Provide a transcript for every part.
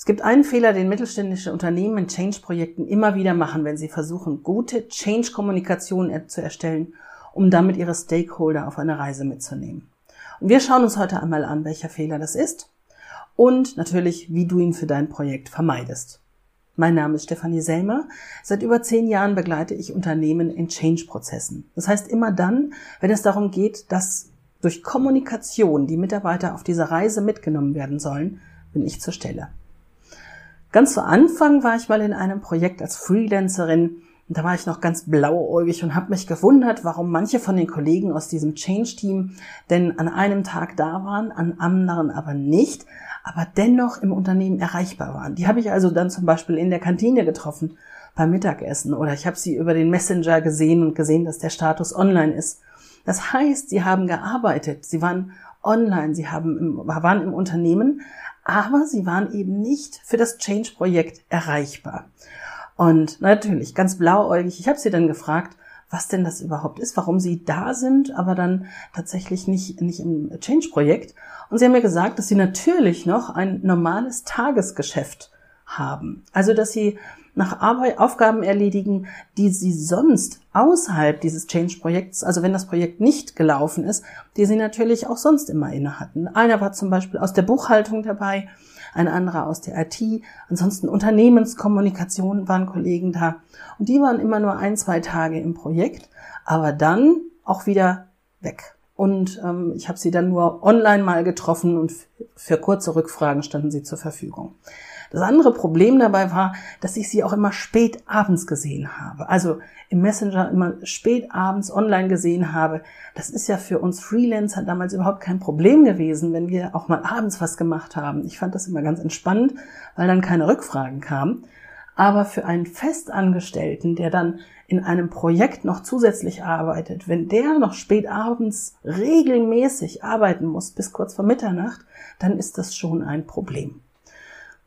Es gibt einen Fehler, den mittelständische Unternehmen in Change-Projekten immer wieder machen, wenn sie versuchen, gute Change-Kommunikation zu erstellen, um damit ihre Stakeholder auf eine Reise mitzunehmen. Und wir schauen uns heute einmal an, welcher Fehler das ist und natürlich, wie du ihn für dein Projekt vermeidest. Mein Name ist Stefanie Selmer. Seit über zehn Jahren begleite ich Unternehmen in Change-Prozessen. Das heißt immer dann, wenn es darum geht, dass durch Kommunikation die Mitarbeiter auf diese Reise mitgenommen werden sollen, bin ich zur Stelle. Ganz zu Anfang war ich mal in einem Projekt als Freelancerin und da war ich noch ganz blauäugig und habe mich gewundert, warum manche von den Kollegen aus diesem Change-Team denn an einem Tag da waren, an anderen aber nicht, aber dennoch im Unternehmen erreichbar waren. Die habe ich also dann zum Beispiel in der Kantine getroffen beim Mittagessen oder ich habe sie über den Messenger gesehen und gesehen, dass der Status online ist. Das heißt, sie haben gearbeitet, sie waren online, sie haben im, waren im Unternehmen, aber sie waren eben nicht für das Change-Projekt erreichbar. Und natürlich, ganz blauäugig, ich habe sie dann gefragt, was denn das überhaupt ist, warum sie da sind, aber dann tatsächlich nicht, nicht im Change-Projekt. Und sie haben mir gesagt, dass sie natürlich noch ein normales Tagesgeschäft haben. Also, dass sie nach Arbeit, Aufgaben erledigen, die sie sonst außerhalb dieses Change-Projekts, also wenn das Projekt nicht gelaufen ist, die sie natürlich auch sonst immer inne hatten. Einer war zum Beispiel aus der Buchhaltung dabei, ein anderer aus der IT, ansonsten Unternehmenskommunikation waren Kollegen da. Und die waren immer nur ein, zwei Tage im Projekt, aber dann auch wieder weg. Und ähm, ich habe sie dann nur online mal getroffen und für kurze Rückfragen standen sie zur Verfügung. Das andere Problem dabei war, dass ich sie auch immer spät abends gesehen habe. Also im Messenger immer spät abends online gesehen habe. Das ist ja für uns Freelancer damals überhaupt kein Problem gewesen, wenn wir auch mal abends was gemacht haben. Ich fand das immer ganz entspannt, weil dann keine Rückfragen kamen. Aber für einen Festangestellten, der dann in einem Projekt noch zusätzlich arbeitet, wenn der noch spät abends regelmäßig arbeiten muss bis kurz vor Mitternacht, dann ist das schon ein Problem.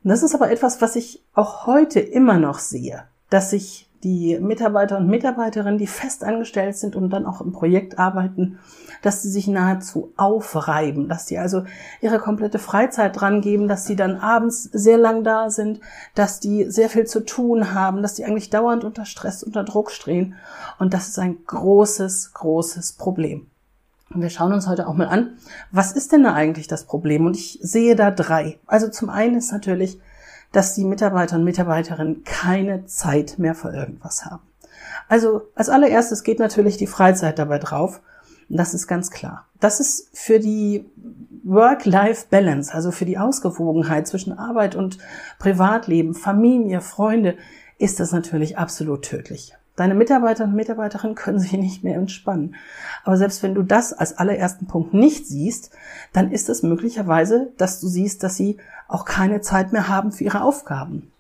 Und das ist aber etwas, was ich auch heute immer noch sehe, dass sich die Mitarbeiter und Mitarbeiterinnen, die fest angestellt sind und dann auch im Projekt arbeiten, dass sie sich nahezu aufreiben, dass sie also ihre komplette Freizeit dran geben, dass sie dann abends sehr lang da sind, dass die sehr viel zu tun haben, dass die eigentlich dauernd unter Stress, unter Druck stehen. Und das ist ein großes, großes Problem. Wir schauen uns heute auch mal an, was ist denn da eigentlich das Problem? Und ich sehe da drei. Also zum einen ist natürlich, dass die Mitarbeiter und Mitarbeiterinnen keine Zeit mehr für irgendwas haben. Also als allererstes geht natürlich die Freizeit dabei drauf. Das ist ganz klar. Das ist für die Work-Life-Balance, also für die Ausgewogenheit zwischen Arbeit und Privatleben, Familie, Freunde, ist das natürlich absolut tödlich. Deine Mitarbeiter und Mitarbeiterinnen können sich nicht mehr entspannen. Aber selbst wenn du das als allerersten Punkt nicht siehst, dann ist es möglicherweise, dass du siehst, dass sie auch keine Zeit mehr haben für ihre Aufgaben.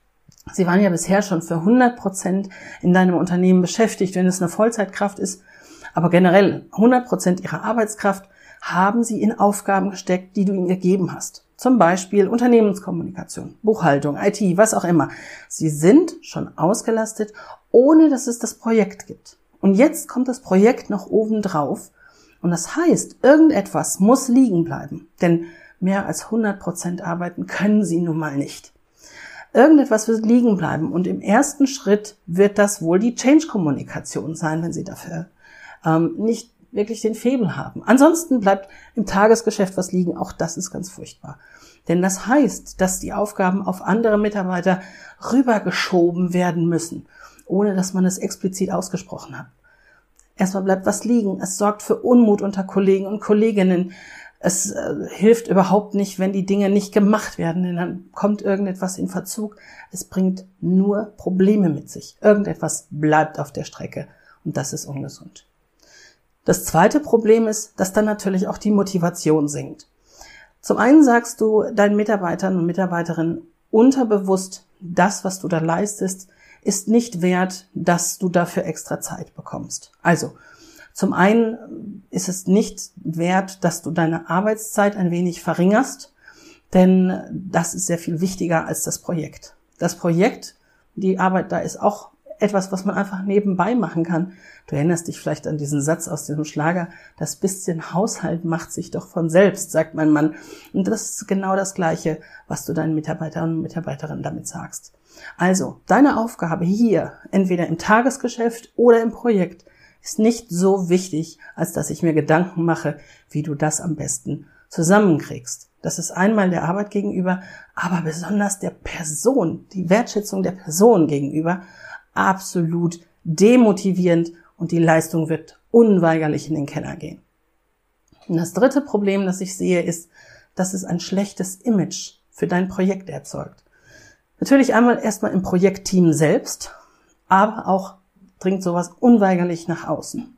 Sie waren ja bisher schon für 100 Prozent in deinem Unternehmen beschäftigt, wenn es eine Vollzeitkraft ist. Aber generell 100 Prozent ihrer Arbeitskraft haben sie in Aufgaben gesteckt, die du ihnen gegeben hast. Zum Beispiel Unternehmenskommunikation, Buchhaltung, IT, was auch immer. Sie sind schon ausgelastet ohne dass es das Projekt gibt. Und jetzt kommt das Projekt noch oben drauf. Und das heißt, irgendetwas muss liegen bleiben. Denn mehr als 100 Prozent arbeiten können sie nun mal nicht. Irgendetwas wird liegen bleiben. Und im ersten Schritt wird das wohl die Change-Kommunikation sein, wenn sie dafür ähm, nicht wirklich den Febel haben. Ansonsten bleibt im Tagesgeschäft was liegen. Auch das ist ganz furchtbar. Denn das heißt, dass die Aufgaben auf andere Mitarbeiter rübergeschoben werden müssen ohne dass man es explizit ausgesprochen hat. Erstmal bleibt was liegen. Es sorgt für Unmut unter Kollegen und Kolleginnen. Es äh, hilft überhaupt nicht, wenn die Dinge nicht gemacht werden, denn dann kommt irgendetwas in Verzug. Es bringt nur Probleme mit sich. Irgendetwas bleibt auf der Strecke und das ist ungesund. Das zweite Problem ist, dass dann natürlich auch die Motivation sinkt. Zum einen sagst du deinen Mitarbeitern und Mitarbeiterinnen unterbewusst, das, was du da leistest, ist nicht wert, dass du dafür extra Zeit bekommst. Also, zum einen ist es nicht wert, dass du deine Arbeitszeit ein wenig verringerst, denn das ist sehr viel wichtiger als das Projekt. Das Projekt, die Arbeit da ist auch etwas, was man einfach nebenbei machen kann. Du erinnerst dich vielleicht an diesen Satz aus diesem Schlager, das bisschen Haushalt macht sich doch von selbst, sagt mein Mann. Und das ist genau das Gleiche, was du deinen Mitarbeitern und Mitarbeiterinnen damit sagst. Also, deine Aufgabe hier, entweder im Tagesgeschäft oder im Projekt, ist nicht so wichtig, als dass ich mir Gedanken mache, wie du das am besten zusammenkriegst. Das ist einmal der Arbeit gegenüber, aber besonders der Person, die Wertschätzung der Person gegenüber, absolut demotivierend und die Leistung wird unweigerlich in den Keller gehen. Und das dritte Problem, das ich sehe, ist, dass es ein schlechtes Image für dein Projekt erzeugt. Natürlich einmal erstmal im Projektteam selbst, aber auch dringt sowas unweigerlich nach außen.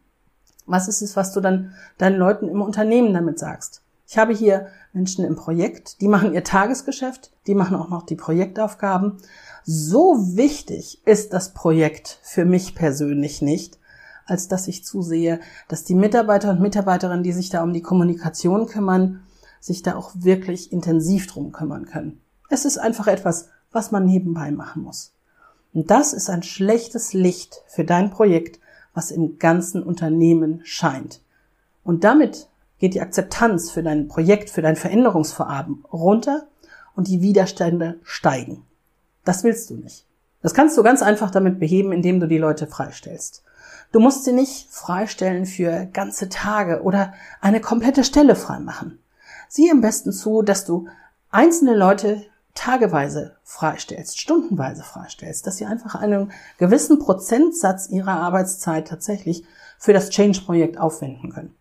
Was ist es, was du dann deinen Leuten im Unternehmen damit sagst? Ich habe hier Menschen im Projekt, die machen ihr Tagesgeschäft, die machen auch noch die Projektaufgaben. So wichtig ist das Projekt für mich persönlich nicht, als dass ich zusehe, dass die Mitarbeiter und Mitarbeiterinnen, die sich da um die Kommunikation kümmern, sich da auch wirklich intensiv drum kümmern können. Es ist einfach etwas, was man nebenbei machen muss. Und das ist ein schlechtes Licht für dein Projekt, was im ganzen Unternehmen scheint. Und damit geht die Akzeptanz für dein Projekt, für dein Veränderungsvorhaben runter und die Widerstände steigen. Das willst du nicht. Das kannst du ganz einfach damit beheben, indem du die Leute freistellst. Du musst sie nicht freistellen für ganze Tage oder eine komplette Stelle freimachen. Sieh am besten zu, dass du einzelne Leute tageweise freistellst, stundenweise freistellst, dass sie einfach einen gewissen Prozentsatz ihrer Arbeitszeit tatsächlich für das Change-Projekt aufwenden können.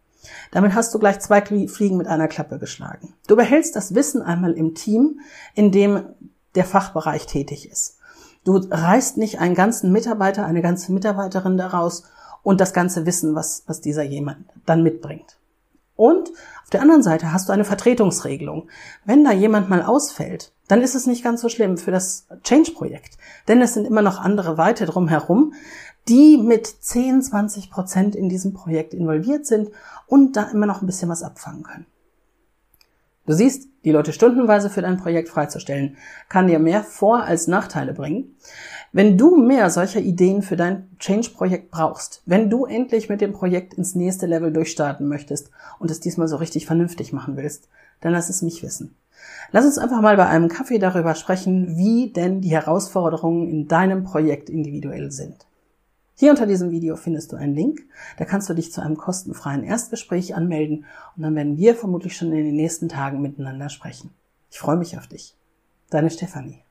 Damit hast du gleich zwei Fliegen mit einer Klappe geschlagen. Du behältst das Wissen einmal im Team, in dem der Fachbereich tätig ist. Du reißt nicht einen ganzen Mitarbeiter, eine ganze Mitarbeiterin daraus und das ganze Wissen, was, was dieser jemand dann mitbringt. Und der anderen Seite hast du eine Vertretungsregelung. Wenn da jemand mal ausfällt, dann ist es nicht ganz so schlimm für das Change-Projekt. Denn es sind immer noch andere Weite drumherum, die mit 10, 20 Prozent in diesem Projekt involviert sind und da immer noch ein bisschen was abfangen können. Du siehst, die Leute stundenweise für dein Projekt freizustellen, kann dir mehr Vor- als Nachteile bringen. Wenn du mehr solcher Ideen für dein Change-Projekt brauchst, wenn du endlich mit dem Projekt ins nächste Level durchstarten möchtest und es diesmal so richtig vernünftig machen willst, dann lass es mich wissen. Lass uns einfach mal bei einem Kaffee darüber sprechen, wie denn die Herausforderungen in deinem Projekt individuell sind. Hier unter diesem Video findest du einen Link, da kannst du dich zu einem kostenfreien Erstgespräch anmelden und dann werden wir vermutlich schon in den nächsten Tagen miteinander sprechen. Ich freue mich auf dich. Deine Stefanie.